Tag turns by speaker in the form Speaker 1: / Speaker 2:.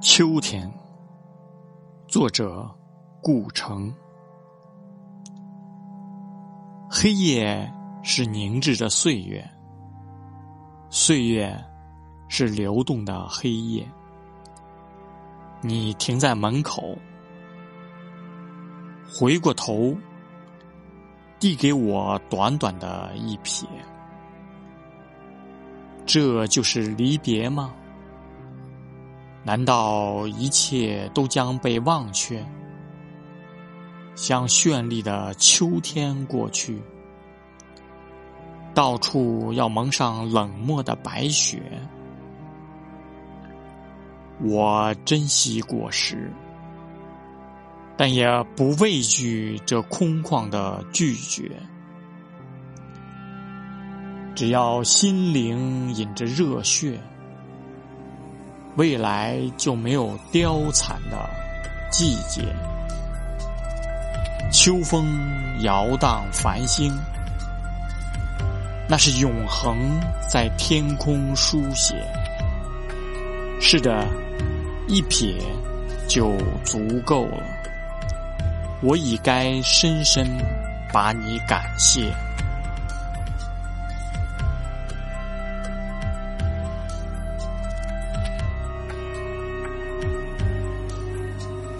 Speaker 1: 秋天，作者顾城。黑夜是凝滞的岁月，岁月是流动的黑夜。你停在门口，回过头，递给我短短的一瞥，这就是离别吗？难道一切都将被忘却，像绚丽的秋天过去，到处要蒙上冷漠的白雪？我珍惜果实，但也不畏惧这空旷的拒绝。只要心灵引着热血。未来就没有凋残的季节。秋风摇荡繁星，那是永恒在天空书写。是的，一瞥就足够了。我已该深深把你感谢。